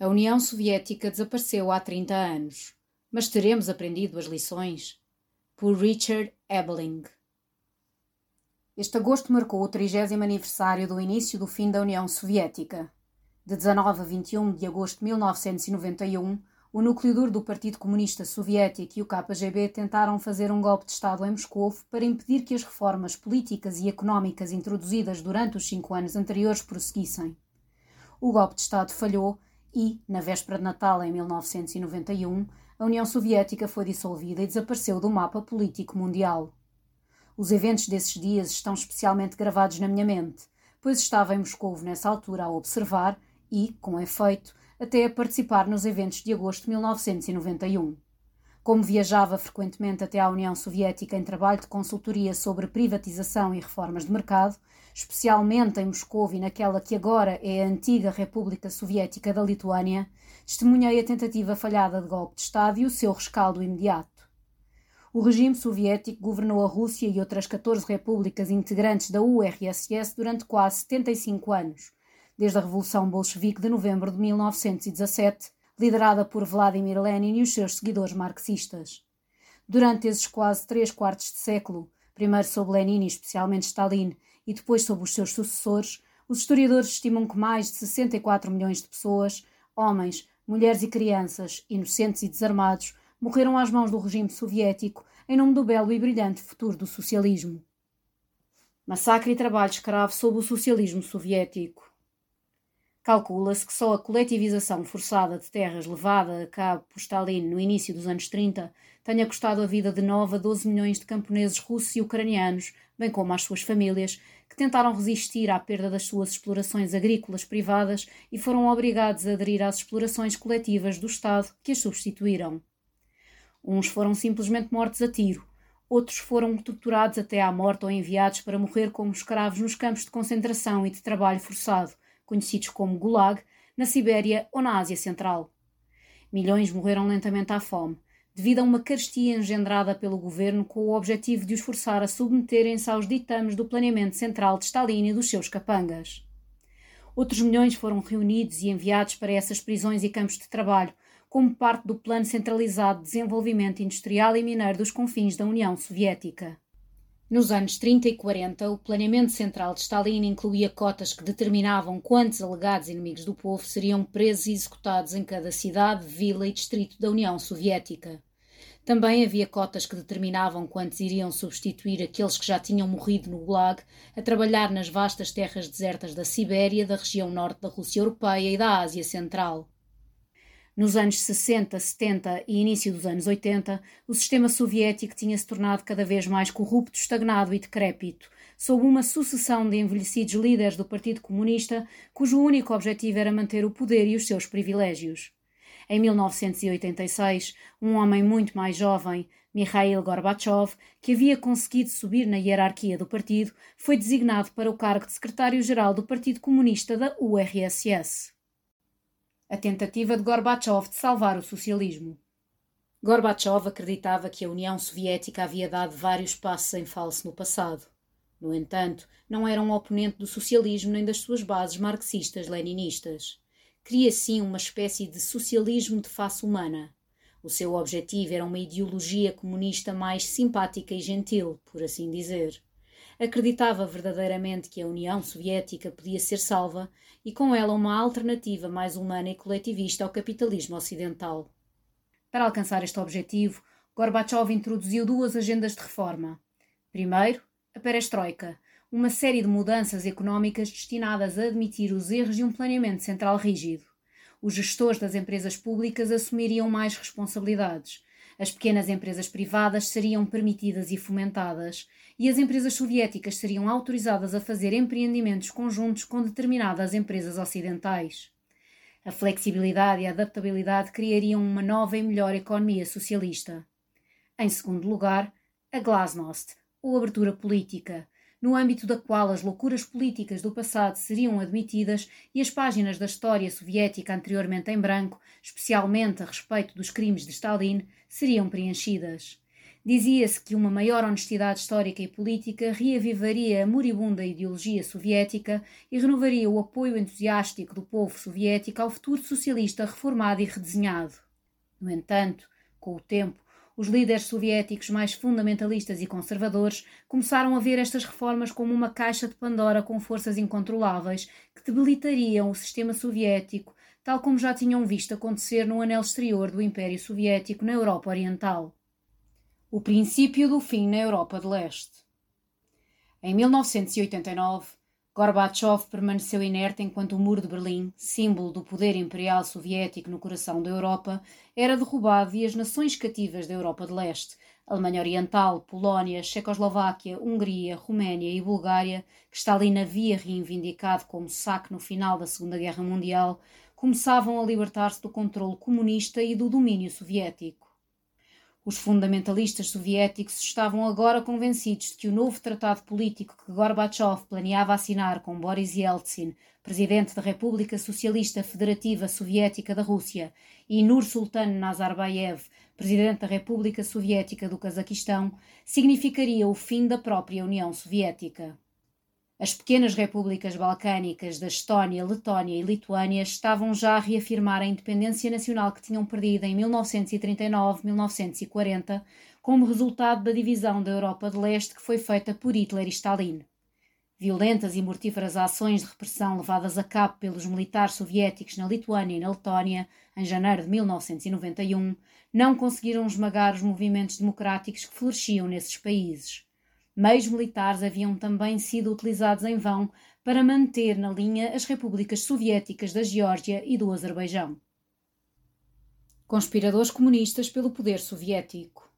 A União Soviética desapareceu há 30 anos, mas teremos aprendido as lições? Por Richard Ebeling. Este agosto marcou o 30 aniversário do início do fim da União Soviética. De 19 a 21 de agosto de 1991, o núcleo duro do Partido Comunista Soviético e o KGB tentaram fazer um golpe de Estado em Moscou para impedir que as reformas políticas e económicas introduzidas durante os cinco anos anteriores prosseguissem. O golpe de Estado falhou e, na véspera de Natal em 1991, a União Soviética foi dissolvida e desapareceu do mapa político mundial. Os eventos desses dias estão especialmente gravados na minha mente, pois estava em Moscou nessa altura a observar e, com efeito, até a participar nos eventos de agosto de 1991. Como viajava frequentemente até à União Soviética em trabalho de consultoria sobre privatização e reformas de mercado, especialmente em Moscou e naquela que agora é a antiga República Soviética da Lituânia, testemunhei a tentativa falhada de golpe de Estado e o seu rescaldo imediato. O regime soviético governou a Rússia e outras 14 repúblicas integrantes da URSS durante quase 75 anos, desde a Revolução Bolchevique de novembro de 1917 liderada por Vladimir Lenin e os seus seguidores marxistas. Durante esses quase três quartos de século, primeiro sob Lenin e especialmente Stalin, e depois sob os seus sucessores, os historiadores estimam que mais de 64 milhões de pessoas, homens, mulheres e crianças, inocentes e desarmados, morreram às mãos do regime soviético em nome do belo e brilhante futuro do socialismo. Massacre e trabalho escravo sob o socialismo soviético. Calcula-se que só a coletivização forçada de terras levada a cabo por Stalin no início dos anos 30 tenha custado a vida de 9 a 12 milhões de camponeses russos e ucranianos, bem como às suas famílias, que tentaram resistir à perda das suas explorações agrícolas privadas e foram obrigados a aderir às explorações coletivas do Estado que as substituíram. Uns foram simplesmente mortos a tiro, outros foram torturados até à morte ou enviados para morrer como escravos nos campos de concentração e de trabalho forçado conhecidos como Gulag, na Sibéria ou na Ásia Central. Milhões morreram lentamente à fome, devido a uma carestia engendrada pelo governo com o objetivo de os forçar a submeterem-se aos ditames do planeamento central de Stalin e dos seus capangas. Outros milhões foram reunidos e enviados para essas prisões e campos de trabalho, como parte do plano centralizado de desenvolvimento industrial e mineiro dos confins da União Soviética. Nos anos 30 e 40, o planeamento central de Stalin incluía cotas que determinavam quantos alegados inimigos do povo seriam presos e executados em cada cidade, vila e distrito da União Soviética. Também havia cotas que determinavam quantos iriam substituir aqueles que já tinham morrido no Gulag a trabalhar nas vastas terras desertas da Sibéria, da região norte da Rússia Europeia e da Ásia Central. Nos anos 60, 70 e início dos anos 80, o sistema soviético tinha se tornado cada vez mais corrupto, estagnado e decrépito, sob uma sucessão de envelhecidos líderes do Partido Comunista, cujo único objetivo era manter o poder e os seus privilégios. Em 1986, um homem muito mais jovem, Mikhail Gorbachev, que havia conseguido subir na hierarquia do partido, foi designado para o cargo de secretário-geral do Partido Comunista da URSS a tentativa de Gorbachev de salvar o socialismo. Gorbachev acreditava que a União Soviética havia dado vários passos em falso no passado. No entanto, não era um oponente do socialismo nem das suas bases marxistas-leninistas. Queria sim uma espécie de socialismo de face humana. O seu objetivo era uma ideologia comunista mais simpática e gentil, por assim dizer acreditava verdadeiramente que a União Soviética podia ser salva e com ela uma alternativa mais humana e coletivista ao capitalismo ocidental. Para alcançar este objetivo, Gorbachev introduziu duas agendas de reforma. Primeiro, a perestroika, uma série de mudanças económicas destinadas a admitir os erros de um planeamento central rígido. Os gestores das empresas públicas assumiriam mais responsabilidades, as pequenas empresas privadas seriam permitidas e fomentadas, e as empresas soviéticas seriam autorizadas a fazer empreendimentos conjuntos com determinadas empresas ocidentais. A flexibilidade e a adaptabilidade criariam uma nova e melhor economia socialista. Em segundo lugar, a glasnost, ou abertura política, no âmbito da qual as loucuras políticas do passado seriam admitidas e as páginas da história soviética anteriormente em branco, especialmente a respeito dos crimes de Stalin, seriam preenchidas. Dizia-se que uma maior honestidade histórica e política reavivaria a moribunda ideologia soviética e renovaria o apoio entusiástico do povo soviético ao futuro socialista reformado e redesenhado. No entanto, com o tempo, os líderes soviéticos mais fundamentalistas e conservadores começaram a ver estas reformas como uma caixa de Pandora com forças incontroláveis que debilitariam o sistema soviético, tal como já tinham visto acontecer no anel exterior do Império Soviético na Europa Oriental. O princípio do fim na Europa de Leste. Em 1989, Gorbachev permaneceu inerte enquanto o Muro de Berlim, símbolo do poder imperial soviético no coração da Europa, era derrubado e as nações cativas da Europa de Leste, Alemanha Oriental, Polónia, Checoslováquia, Hungria, Roménia e Bulgária, que Stalin havia reivindicado como saque no final da Segunda Guerra Mundial, começavam a libertar-se do controle comunista e do domínio soviético. Os fundamentalistas soviéticos estavam agora convencidos de que o novo tratado político que Gorbachev planeava assinar com Boris Yeltsin, presidente da República Socialista Federativa Soviética da Rússia, e Nur-Sultan Nazarbayev, presidente da República Soviética do Cazaquistão, significaria o fim da própria União Soviética. As pequenas repúblicas balcânicas da Estónia, Letónia e Lituânia estavam já a reafirmar a independência nacional que tinham perdido em 1939-1940, como resultado da divisão da Europa de Leste que foi feita por Hitler e Stalin. Violentas e mortíferas ações de repressão levadas a cabo pelos militares soviéticos na Lituânia e na Letónia em janeiro de 1991 não conseguiram esmagar os movimentos democráticos que floresciam nesses países meios militares haviam também sido utilizados em vão para manter na linha as repúblicas soviéticas da Geórgia e do Azerbaijão. Conspiradores comunistas pelo poder soviético.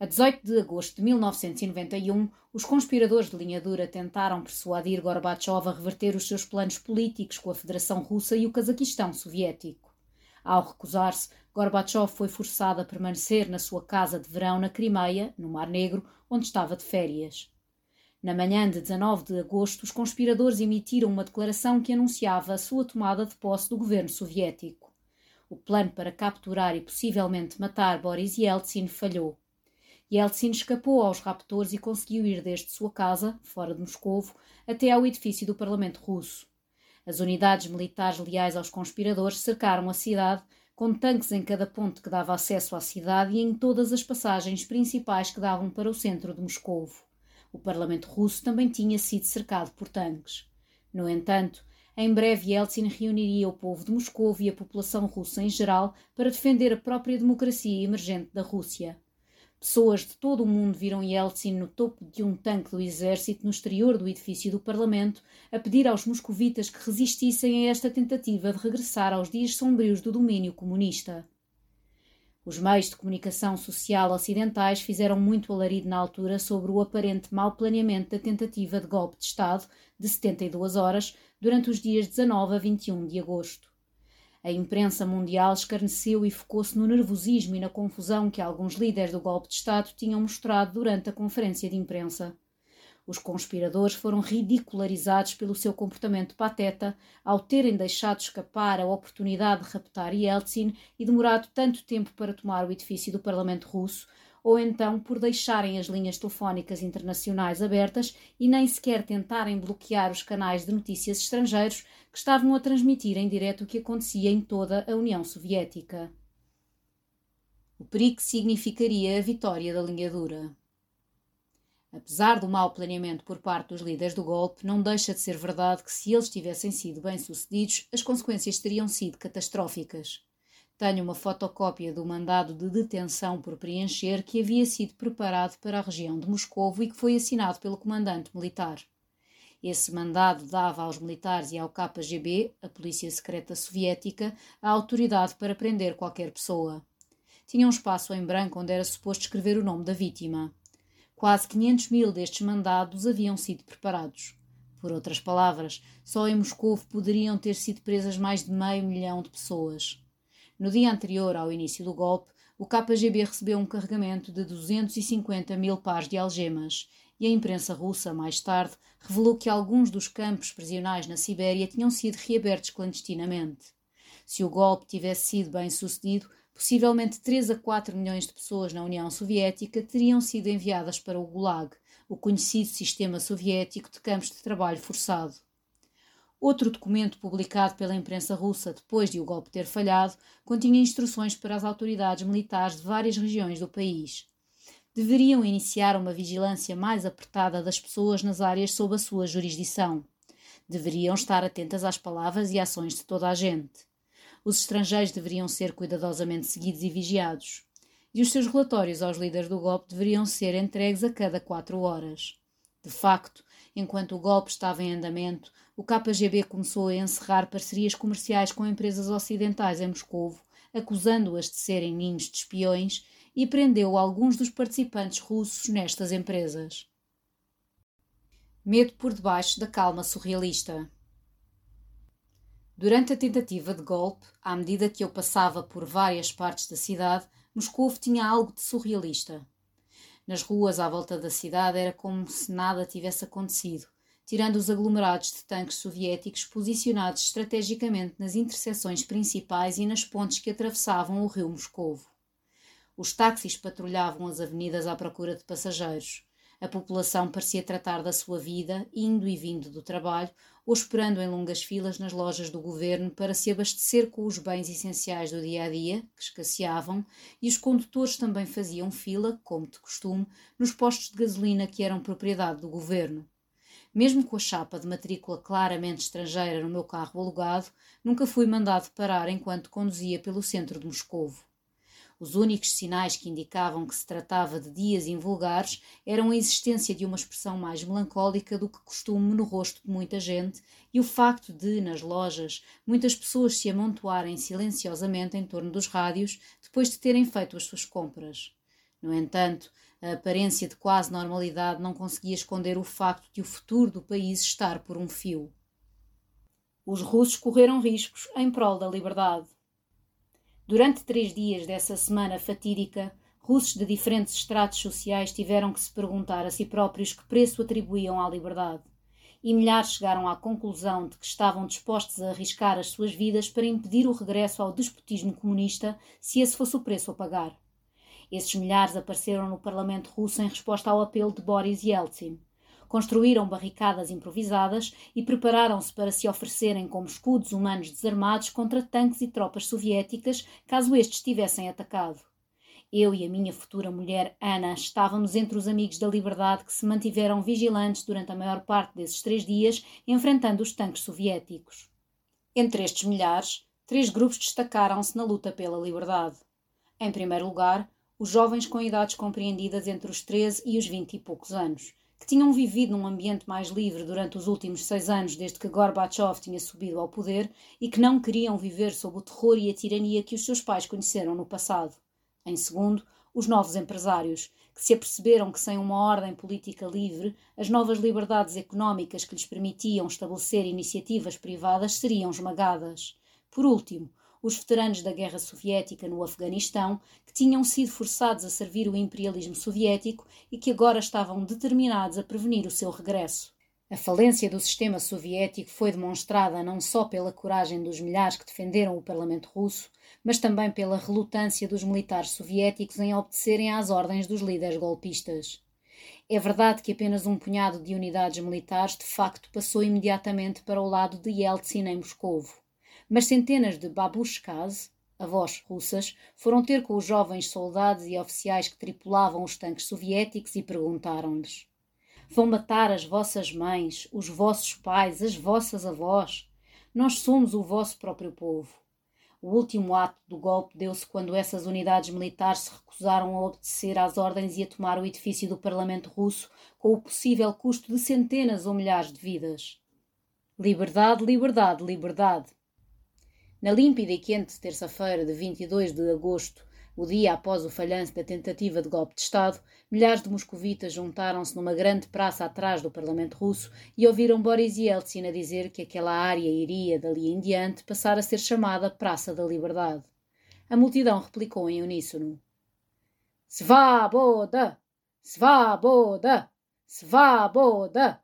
A 18 de agosto de 1991, os conspiradores de linha dura tentaram persuadir Gorbachev a reverter os seus planos políticos com a Federação Russa e o Cazaquistão soviético. Ao recusar-se, Gorbachev foi forçado a permanecer na sua casa de verão na Crimeia, no Mar Negro, onde estava de férias. Na manhã de 19 de agosto, os conspiradores emitiram uma declaração que anunciava a sua tomada de posse do governo soviético. O plano para capturar e possivelmente matar Boris Yeltsin falhou. Yeltsin escapou aos raptores e conseguiu ir desde sua casa, fora de Moscovo, até ao edifício do Parlamento russo. As unidades militares leais aos conspiradores cercaram a cidade, com tanques em cada ponto que dava acesso à cidade e em todas as passagens principais que davam para o centro de Moscovo. O Parlamento russo também tinha sido cercado por tanques. No entanto, em breve Yeltsin reuniria o povo de Moscovo e a população russa em geral para defender a própria democracia emergente da Rússia. Pessoas de todo o mundo viram Yeltsin no topo de um tanque do exército no exterior do edifício do Parlamento a pedir aos moscovitas que resistissem a esta tentativa de regressar aos dias sombrios do domínio comunista. Os meios de comunicação social ocidentais fizeram muito alarido na altura sobre o aparente mau planeamento da tentativa de golpe de Estado de 72 horas durante os dias 19 a 21 de agosto. A imprensa mundial escarneceu e focou-se no nervosismo e na confusão que alguns líderes do golpe de Estado tinham mostrado durante a conferência de imprensa. Os conspiradores foram ridicularizados pelo seu comportamento pateta ao terem deixado escapar a oportunidade de raptar Yeltsin e demorado tanto tempo para tomar o edifício do Parlamento russo, ou então por deixarem as linhas telefónicas internacionais abertas e nem sequer tentarem bloquear os canais de notícias estrangeiros que estavam a transmitir em direto o que acontecia em toda a União Soviética. O perigo significaria a vitória da linha dura. Apesar do mau planeamento por parte dos líderes do golpe, não deixa de ser verdade que, se eles tivessem sido bem-sucedidos, as consequências teriam sido catastróficas. Tenho uma fotocópia do mandado de detenção por preencher que havia sido preparado para a região de Moscovo e que foi assinado pelo comandante militar. Esse mandado dava aos militares e ao KGB, a Polícia Secreta Soviética, a autoridade para prender qualquer pessoa. Tinha um espaço em branco onde era suposto escrever o nome da vítima. Quase 500 mil destes mandados haviam sido preparados. Por outras palavras, só em Moscou poderiam ter sido presas mais de meio milhão de pessoas. No dia anterior ao início do golpe, o KGB recebeu um carregamento de 250 mil pares de algemas e a imprensa russa, mais tarde, revelou que alguns dos campos prisionais na Sibéria tinham sido reabertos clandestinamente. Se o golpe tivesse sido bem sucedido, possivelmente 3 a 4 milhões de pessoas na União Soviética teriam sido enviadas para o Gulag, o conhecido sistema soviético de campos de trabalho forçado. Outro documento publicado pela imprensa russa depois de o golpe ter falhado continha instruções para as autoridades militares de várias regiões do país. Deveriam iniciar uma vigilância mais apertada das pessoas nas áreas sob a sua jurisdição. Deveriam estar atentas às palavras e ações de toda a gente. Os estrangeiros deveriam ser cuidadosamente seguidos e vigiados e os seus relatórios aos líderes do golpe deveriam ser entregues a cada quatro horas. De facto, enquanto o golpe estava em andamento, o KGB começou a encerrar parcerias comerciais com empresas ocidentais em Moscovo, acusando-as de serem ninhos de espiões, e prendeu alguns dos participantes russos nestas empresas. Medo por debaixo da calma surrealista. Durante a tentativa de golpe, à medida que eu passava por várias partes da cidade, Moscou tinha algo de surrealista. Nas ruas à volta da cidade era como se nada tivesse acontecido, tirando os aglomerados de tanques soviéticos posicionados estrategicamente nas interseções principais e nas pontes que atravessavam o rio Moscovo. Os táxis patrulhavam as avenidas à procura de passageiros. A população parecia tratar da sua vida, indo e vindo do trabalho, ou esperando em longas filas nas lojas do governo para se abastecer com os bens essenciais do dia a dia, que escasseavam, e os condutores também faziam fila, como de costume, nos postos de gasolina que eram propriedade do governo. Mesmo com a chapa de matrícula claramente estrangeira no meu carro alugado, nunca fui mandado parar enquanto conduzia pelo centro de Moscovo. Os únicos sinais que indicavam que se tratava de dias invulgares eram a existência de uma expressão mais melancólica do que costume no rosto de muita gente e o facto de, nas lojas, muitas pessoas se amontoarem silenciosamente em torno dos rádios depois de terem feito as suas compras. No entanto, a aparência de quase normalidade não conseguia esconder o facto de o futuro do país estar por um fio. Os russos correram riscos em prol da liberdade. Durante três dias dessa semana fatídica, russos de diferentes estratos sociais tiveram que se perguntar a si próprios que preço atribuíam à liberdade. E milhares chegaram à conclusão de que estavam dispostos a arriscar as suas vidas para impedir o regresso ao despotismo comunista, se esse fosse o preço a pagar. Esses milhares apareceram no Parlamento russo em resposta ao apelo de Boris Yeltsin construíram barricadas improvisadas e prepararam-se para se oferecerem como escudos humanos desarmados contra tanques e tropas soviéticas caso estes tivessem atacado. Eu e a minha futura mulher Ana estávamos entre os amigos da liberdade que se mantiveram vigilantes durante a maior parte desses três dias, enfrentando os tanques soviéticos. Entre estes milhares, três grupos destacaram-se na luta pela liberdade. Em primeiro lugar, os jovens com idades compreendidas entre os 13 e os 20 e poucos anos, que tinham vivido num ambiente mais livre durante os últimos seis anos desde que Gorbachev tinha subido ao poder e que não queriam viver sob o terror e a tirania que os seus pais conheceram no passado. Em segundo, os novos empresários, que se aperceberam que sem uma ordem política livre, as novas liberdades económicas que lhes permitiam estabelecer iniciativas privadas seriam esmagadas. Por último, os veteranos da Guerra Soviética no Afeganistão, que tinham sido forçados a servir o imperialismo soviético e que agora estavam determinados a prevenir o seu regresso. A falência do sistema soviético foi demonstrada não só pela coragem dos milhares que defenderam o Parlamento russo, mas também pela relutância dos militares soviéticos em obedecerem às ordens dos líderes golpistas. É verdade que apenas um punhado de unidades militares de facto passou imediatamente para o lado de Yeltsin em Moscovo mas centenas de babushkas, avós russas, foram ter com os jovens soldados e oficiais que tripulavam os tanques soviéticos e perguntaram-lhes: Vão matar as vossas mães, os vossos pais, as vossas avós? Nós somos o vosso próprio povo. O último ato do golpe deu-se quando essas unidades militares se recusaram a obedecer às ordens e a tomar o edifício do Parlamento russo com o possível custo de centenas ou milhares de vidas. Liberdade, liberdade, liberdade. Na límpida e quente terça-feira de 22 de agosto, o dia após o falhanço da tentativa de golpe de Estado, milhares de moscovitas juntaram-se numa grande praça atrás do Parlamento russo e ouviram Boris Yeltsin a dizer que aquela área iria, dali em diante, passar a ser chamada Praça da Liberdade. A multidão replicou em uníssono: Svaboda! Svaboda! Svaboda!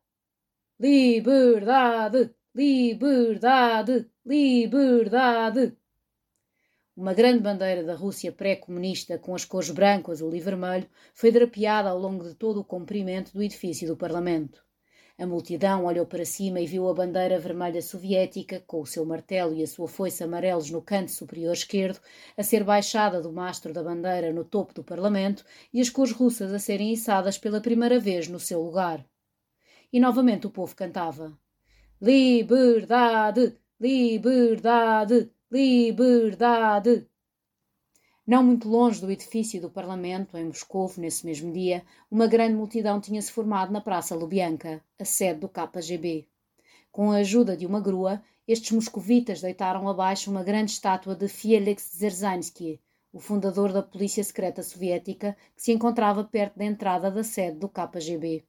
Liberdade! Liberdade! Liberdade! uma grande bandeira da Rússia pré-comunista com as cores branco, azul e vermelho foi drapeada ao longo de todo o comprimento do edifício do Parlamento. A multidão olhou para cima e viu a bandeira vermelha soviética, com o seu martelo e a sua foice amarelos no canto superior esquerdo, a ser baixada do mastro da bandeira no topo do Parlamento e as cores russas a serem içadas pela primeira vez no seu lugar. E novamente o povo cantava: Liberdade! Liberdade! Liberdade! Não muito longe do edifício do Parlamento, em Moscou, nesse mesmo dia, uma grande multidão tinha-se formado na Praça Lubyanka, a sede do KGB. Com a ajuda de uma grua, estes moscovitas deitaram abaixo uma grande estátua de Felix Dzerzhinsky, o fundador da Polícia Secreta Soviética, que se encontrava perto da entrada da sede do KGB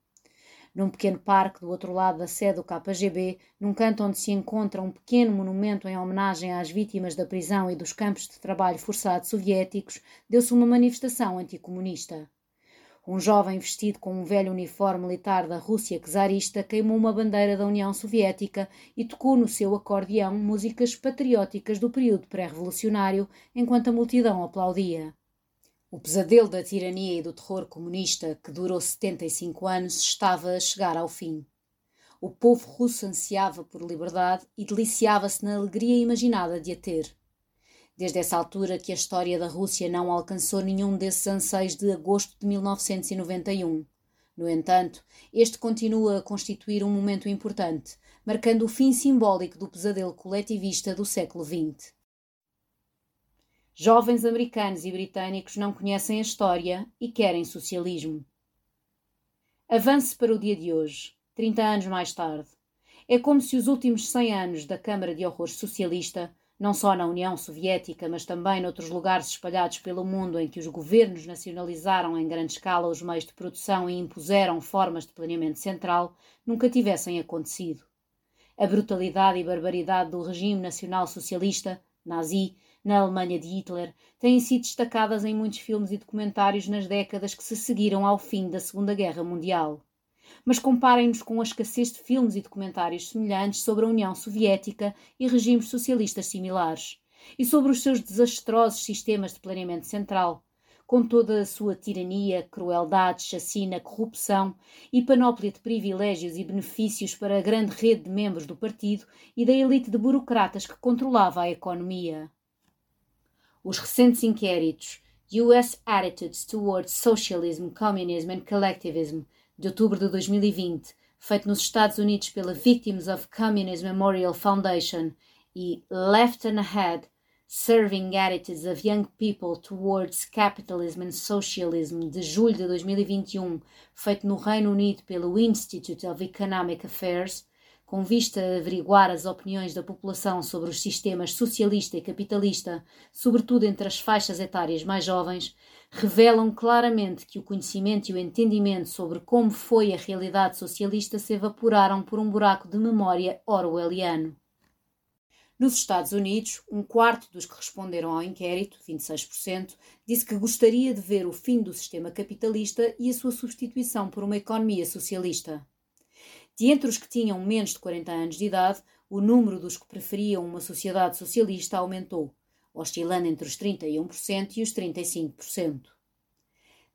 num pequeno parque do outro lado da sede do KGB, num canto onde se encontra um pequeno monumento em homenagem às vítimas da prisão e dos campos de trabalho forçado soviéticos, deu-se uma manifestação anticomunista. Um jovem vestido com um velho uniforme militar da Rússia czarista queimou uma bandeira da União Soviética e tocou no seu acordeão músicas patrióticas do período pré-revolucionário enquanto a multidão aplaudia. O pesadelo da tirania e do terror comunista, que durou 75 anos, estava a chegar ao fim. O povo russo ansiava por liberdade e deliciava-se na alegria imaginada de a ter. Desde essa altura que a história da Rússia não alcançou nenhum desses anseios de agosto de 1991. No entanto, este continua a constituir um momento importante, marcando o fim simbólico do pesadelo coletivista do século XX. Jovens americanos e britânicos não conhecem a história e querem socialismo. Avance para o dia de hoje, 30 anos mais tarde. É como se os últimos 100 anos da Câmara de Horrores Socialista, não só na União Soviética, mas também noutros lugares espalhados pelo mundo em que os governos nacionalizaram em grande escala os meios de produção e impuseram formas de planeamento central, nunca tivessem acontecido. A brutalidade e barbaridade do regime nacional socialista, nazi, na Alemanha de Hitler têm sido destacadas em muitos filmes e documentários nas décadas que se seguiram ao fim da Segunda Guerra Mundial. Mas comparem-nos com a escassez de filmes e documentários semelhantes sobre a União Soviética e regimes socialistas similares, e sobre os seus desastrosos sistemas de planeamento central, com toda a sua tirania, crueldade, chacina, corrupção e panóplia de privilégios e benefícios para a grande rede de membros do partido e da elite de burocratas que controlava a economia. Os recentes inquéritos US Attitudes Towards Socialism, Communism and Collectivism, de outubro de 2020, feito nos Estados Unidos pela Victims of Communism Memorial Foundation, e Left and Ahead, Serving Attitudes of Young People Towards Capitalism and Socialism, de julho de 2021, feito no Reino Unido pelo Institute of Economic Affairs, com vista a averiguar as opiniões da população sobre os sistemas socialista e capitalista, sobretudo entre as faixas etárias mais jovens, revelam claramente que o conhecimento e o entendimento sobre como foi a realidade socialista se evaporaram por um buraco de memória orwelliano. Nos Estados Unidos, um quarto dos que responderam ao inquérito, 26%, disse que gostaria de ver o fim do sistema capitalista e a sua substituição por uma economia socialista. De entre os que tinham menos de 40 anos de idade, o número dos que preferiam uma sociedade socialista aumentou, oscilando entre os 31% e os 35%.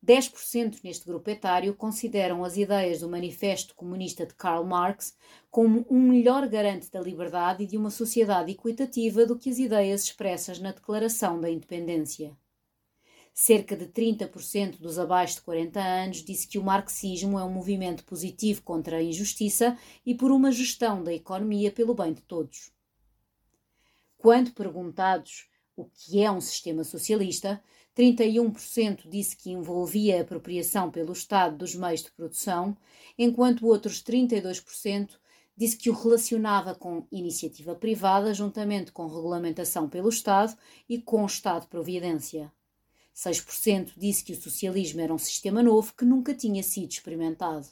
10% neste grupo etário consideram as ideias do Manifesto Comunista de Karl Marx como um melhor garante da liberdade e de uma sociedade equitativa do que as ideias expressas na Declaração da Independência. Cerca de 30% dos abaixo de 40 anos disse que o marxismo é um movimento positivo contra a injustiça e por uma gestão da economia pelo bem de todos. Quando perguntados o que é um sistema socialista, 31% disse que envolvia a apropriação pelo Estado dos meios de produção, enquanto outros 32% disse que o relacionava com iniciativa privada, juntamente com regulamentação pelo Estado e com Estado-providência. 6% disse que o socialismo era um sistema novo que nunca tinha sido experimentado.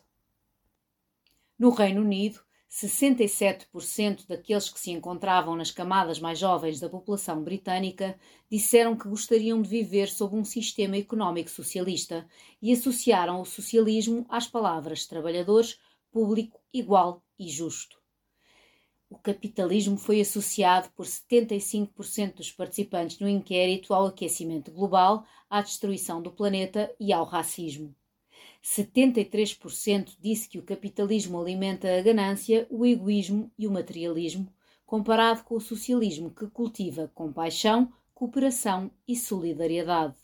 No Reino Unido, 67% daqueles que se encontravam nas camadas mais jovens da população britânica disseram que gostariam de viver sob um sistema económico socialista e associaram o socialismo às palavras trabalhadores, público, igual e justo. O capitalismo foi associado por 75% dos participantes no inquérito ao aquecimento global, à destruição do planeta e ao racismo. 73% disse que o capitalismo alimenta a ganância, o egoísmo e o materialismo, comparado com o socialismo que cultiva compaixão, cooperação e solidariedade.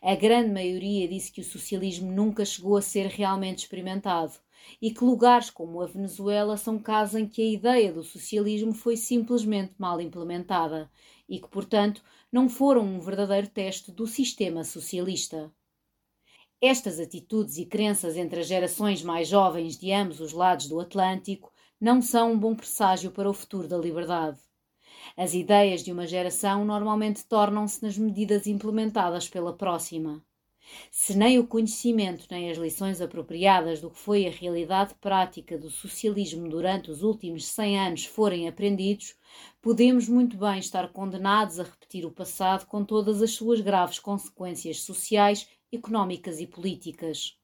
A grande maioria disse que o socialismo nunca chegou a ser realmente experimentado e que lugares como a Venezuela são casos em que a ideia do socialismo foi simplesmente mal implementada e que, portanto, não foram um verdadeiro teste do sistema socialista. Estas atitudes e crenças entre as gerações mais jovens de ambos os lados do Atlântico não são um bom presságio para o futuro da liberdade. As ideias de uma geração normalmente tornam-se nas medidas implementadas pela próxima. Se nem o conhecimento nem as lições apropriadas do que foi a realidade prática do socialismo durante os últimos cem anos forem aprendidos, podemos muito bem estar condenados a repetir o passado com todas as suas graves consequências sociais, económicas e políticas.